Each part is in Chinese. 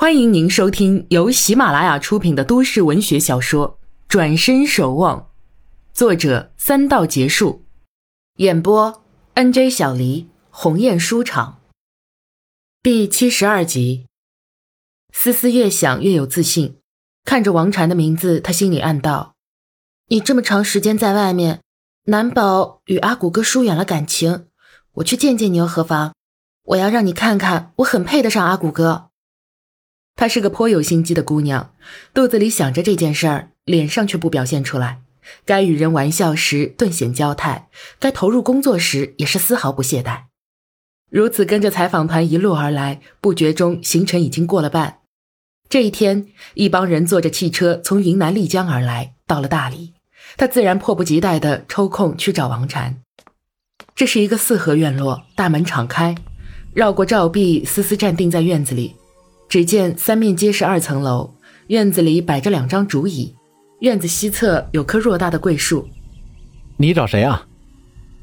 欢迎您收听由喜马拉雅出品的都市文学小说《转身守望》，作者三道结束，演播 N J 小黎鸿雁书场，第七十二集。思思越想越有自信，看着王禅的名字，他心里暗道：“你这么长时间在外面，难保与阿古哥疏远了感情。我去见见你又何妨？我要让你看看，我很配得上阿古哥。”她是个颇有心机的姑娘，肚子里想着这件事儿，脸上却不表现出来。该与人玩笑时顿显娇态，该投入工作时也是丝毫不懈怠。如此跟着采访团一路而来，不觉中行程已经过了半。这一天，一帮人坐着汽车从云南丽江而来，到了大理。他自然迫不及待地抽空去找王禅。这是一个四合院落，大门敞开，绕过照壁，思思站定在院子里。只见三面皆是二层楼，院子里摆着两张竹椅，院子西侧有棵偌大的桂树。你找谁啊？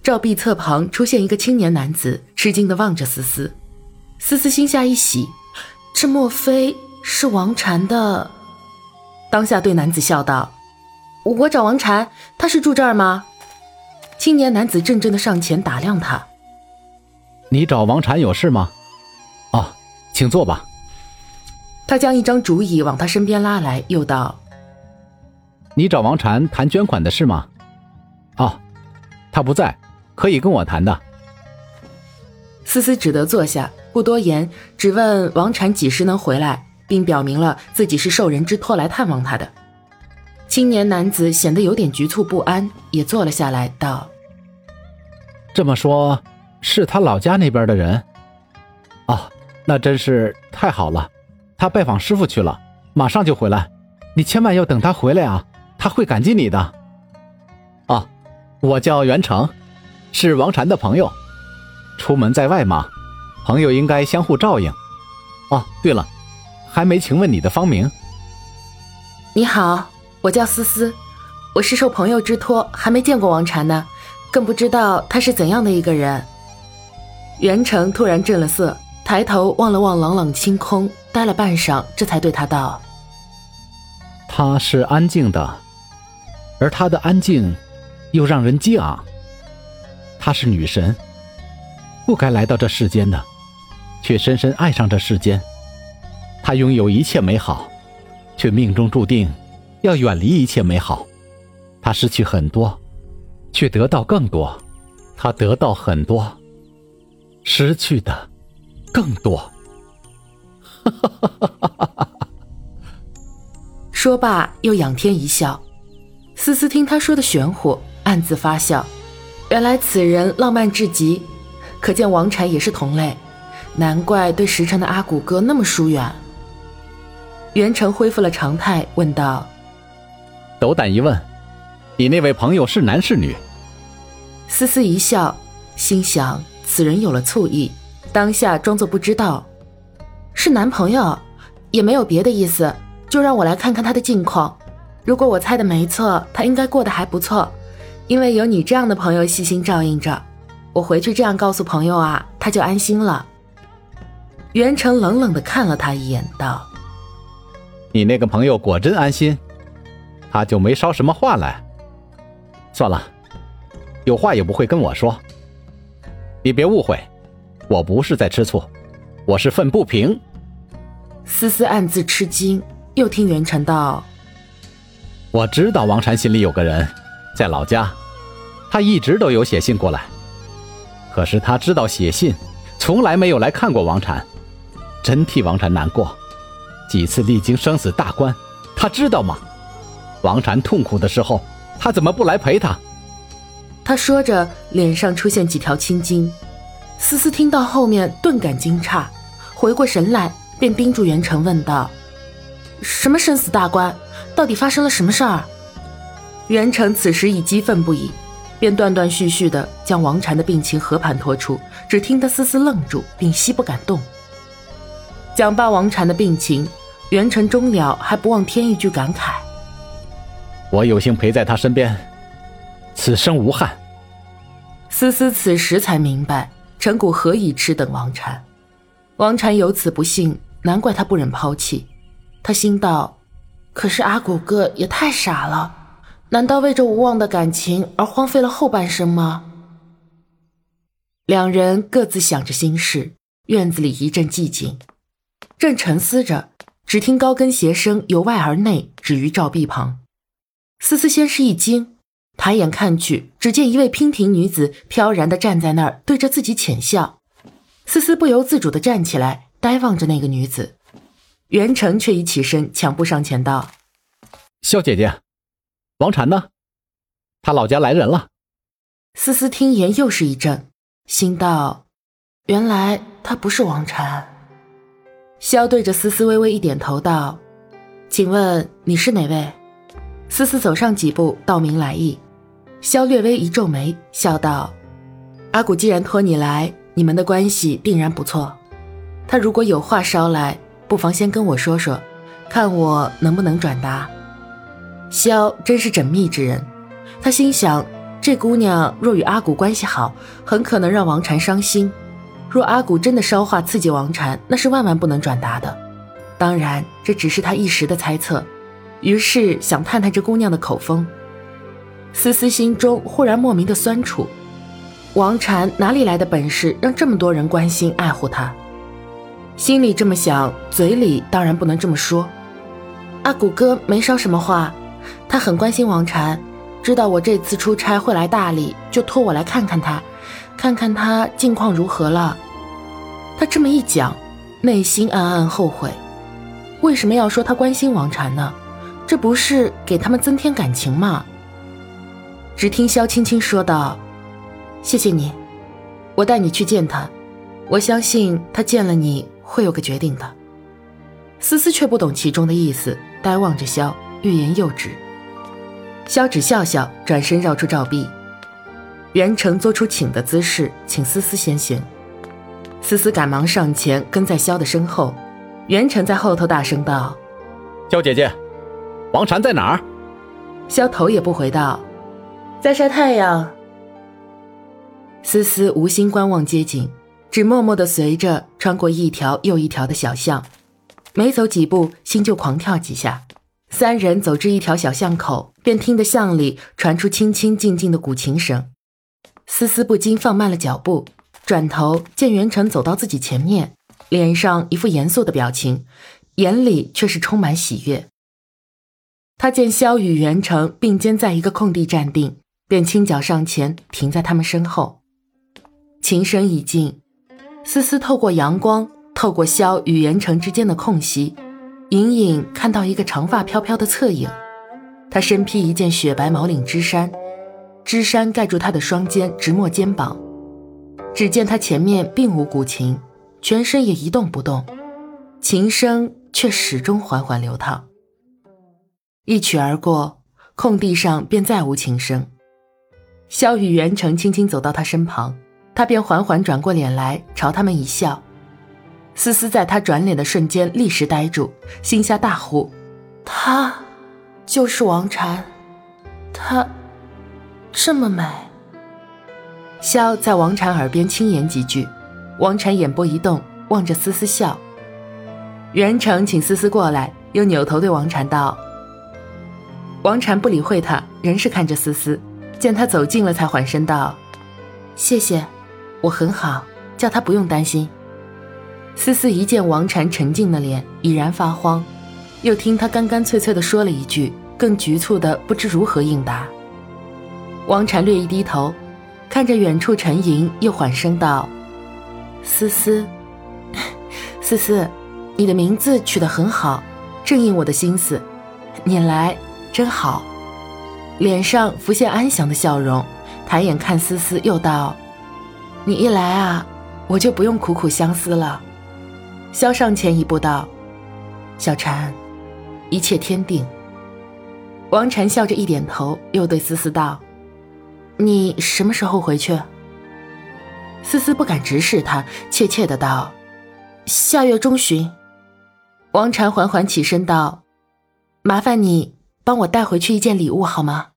照壁侧旁出现一个青年男子，吃惊地望着思思。思思心下一喜，这莫非是王禅的？当下对男子笑道：“我找王禅，他是住这儿吗？”青年男子怔怔地上前打量他：“你找王禅有事吗？哦，请坐吧。”他将一张竹椅往他身边拉来，又道：“你找王禅谈捐款的事吗？哦，他不在，可以跟我谈的。”思思只得坐下，不多言，只问王禅几时能回来，并表明了自己是受人之托来探望他的。青年男子显得有点局促不安，也坐了下来，道：“这么说，是他老家那边的人？哦，那真是太好了。”他拜访师傅去了，马上就回来。你千万要等他回来啊，他会感激你的。哦，我叫袁成，是王禅的朋友。出门在外嘛，朋友应该相互照应。哦，对了，还没请问你的芳名。你好，我叫思思，我是受朋友之托，还没见过王禅呢，更不知道他是怎样的一个人。袁成突然震了色，抬头望了望朗朗清空。待了半晌，这才对他道：“她是安静的，而她的安静，又让人激昂。她是女神，不该来到这世间的，却深深爱上这世间。她拥有一切美好，却命中注定要远离一切美好。她失去很多，却得到更多。她得到很多，失去的更多。”说罢，又仰天一笑。思思听他说的玄乎，暗自发笑。原来此人浪漫至极，可见王禅也是同类，难怪对时辰的阿古哥那么疏远。袁成恢复了常态，问道：“斗胆一问，你那位朋友是男是女？”思思一笑，心想此人有了醋意，当下装作不知道。是男朋友，也没有别的意思，就让我来看看他的近况。如果我猜的没错，他应该过得还不错，因为有你这样的朋友细心照应着，我回去这样告诉朋友啊，他就安心了。袁成冷冷的看了他一眼，道：“你那个朋友果真安心，他就没捎什么话来。算了，有话也不会跟我说。你别误会，我不是在吃醋。”我是愤不平。思思暗自吃惊，又听袁晨道：“我知道王禅心里有个人，在老家，他一直都有写信过来。可是他知道写信，从来没有来看过王禅，真替王禅难过。几次历经生死大关，他知道吗？王禅痛苦的时候，他怎么不来陪他？”他说着，脸上出现几条青筋。思思听到后面，顿感惊诧。回过神来，便叮嘱袁成问道：“什么生死大关？到底发生了什么事儿？”袁成此时已激愤不已，便断断续续地将王禅的病情和盘托出。只听得思思愣住，屏息不敢动。讲罢王禅的病情，袁成终了还不忘添一句感慨：“我有幸陪在他身边，此生无憾。”思思此时才明白陈谷何以痴等王禅。王禅有此不幸，难怪他不忍抛弃。他心道：“可是阿古哥也太傻了，难道为这无望的感情而荒废了后半生吗？”两人各自想着心事，院子里一阵寂静。正沉思着，只听高跟鞋声由外而内止于照壁旁。思思先是一惊，抬眼看去，只见一位娉婷女子飘然的站在那儿，对着自己浅笑。思思不由自主的站起来，呆望着那个女子。袁成却已起身，抢步上前道：“萧姐姐，王禅呢？他老家来人了。”思思听言又是一怔，心道：“原来他不是王禅。”萧对着思思微微一点头，道：“请问你是哪位？”思思走上几步，道明来意。萧略微一皱眉，笑道：“阿古既然托你来，你们的关系定然不错。他如果有话捎来，不妨先跟我说说，看我能不能转达。”萧真是缜密之人，他心想：这姑娘若与阿古关系好，很可能让王禅伤心。若阿古真的捎话刺激王禅，那是万万不能转达的。当然，这只是他一时的猜测。于是想探探这姑娘的口风。思思心中忽然莫名的酸楚。王禅哪里来的本事，让这么多人关心爱护他？心里这么想，嘴里当然不能这么说。阿古哥没捎什么话，他很关心王禅，知道我这次出差会来大理，就托我来看看他。看看他近况如何了。他这么一讲，内心暗暗后悔，为什么要说他关心王禅呢？这不是给他们增添感情吗？只听萧青青说道：“谢谢你，我带你去见他。我相信他见了你会有个决定的。”思思却不懂其中的意思，呆望着萧，欲言又止。萧只笑笑，转身绕出照壁。袁成做出请的姿势，请思思先行。思思赶忙上前，跟在萧的身后。袁成在后头大声道：“萧姐姐，王禅在哪儿？”萧头也不回道：“在晒太阳。”思思无心观望街景，只默默地随着穿过一条又一条的小巷，没走几步，心就狂跳几下。三人走至一条小巷口，便听得巷里传出清清静静的古琴声。思思不禁放慢了脚步，转头见袁成走到自己前面，脸上一副严肃的表情，眼里却是充满喜悦。他见萧与袁成并肩在一个空地站定，便轻脚上前停在他们身后。琴声已静，思思透过阳光，透过萧与袁成之间的空隙，隐隐看到一个长发飘飘的侧影。他身披一件雪白毛领织衫。织衫盖住他的双肩，直没肩膀。只见他前面并无古琴，全身也一动不动，琴声却始终缓缓流淌。一曲而过，空地上便再无琴声。萧雨元成轻轻走到他身旁，他便缓缓转过脸来，朝他们一笑。思思在他转脸的瞬间，立时呆住，心下大呼：“他，就是王禅，他。”这么美。萧在王禅耳边轻言几句，王禅眼波一动，望着思思笑。袁成请思思过来，又扭头对王禅道：“王禅不理会他，仍是看着思思，见他走近了，才缓声道：‘谢谢，我很好，叫他不用担心。’思思一见王禅沉静的脸，已然发慌，又听他干干脆脆的说了一句，更局促的不知如何应答。王禅略一低头，看着远处沉吟，又缓声道：“思思，思思，你的名字取得很好，正应我的心思。你来真好。”脸上浮现安详的笑容，抬眼看思思，又道：“你一来啊，我就不用苦苦相思了。”萧上前一步道：“小婵，一切天定。”王禅笑着一点头，又对思思道。你什么时候回去？思思不敢直视他，怯怯的道：“下月中旬。”王禅缓缓起身道：“麻烦你帮我带回去一件礼物好吗？”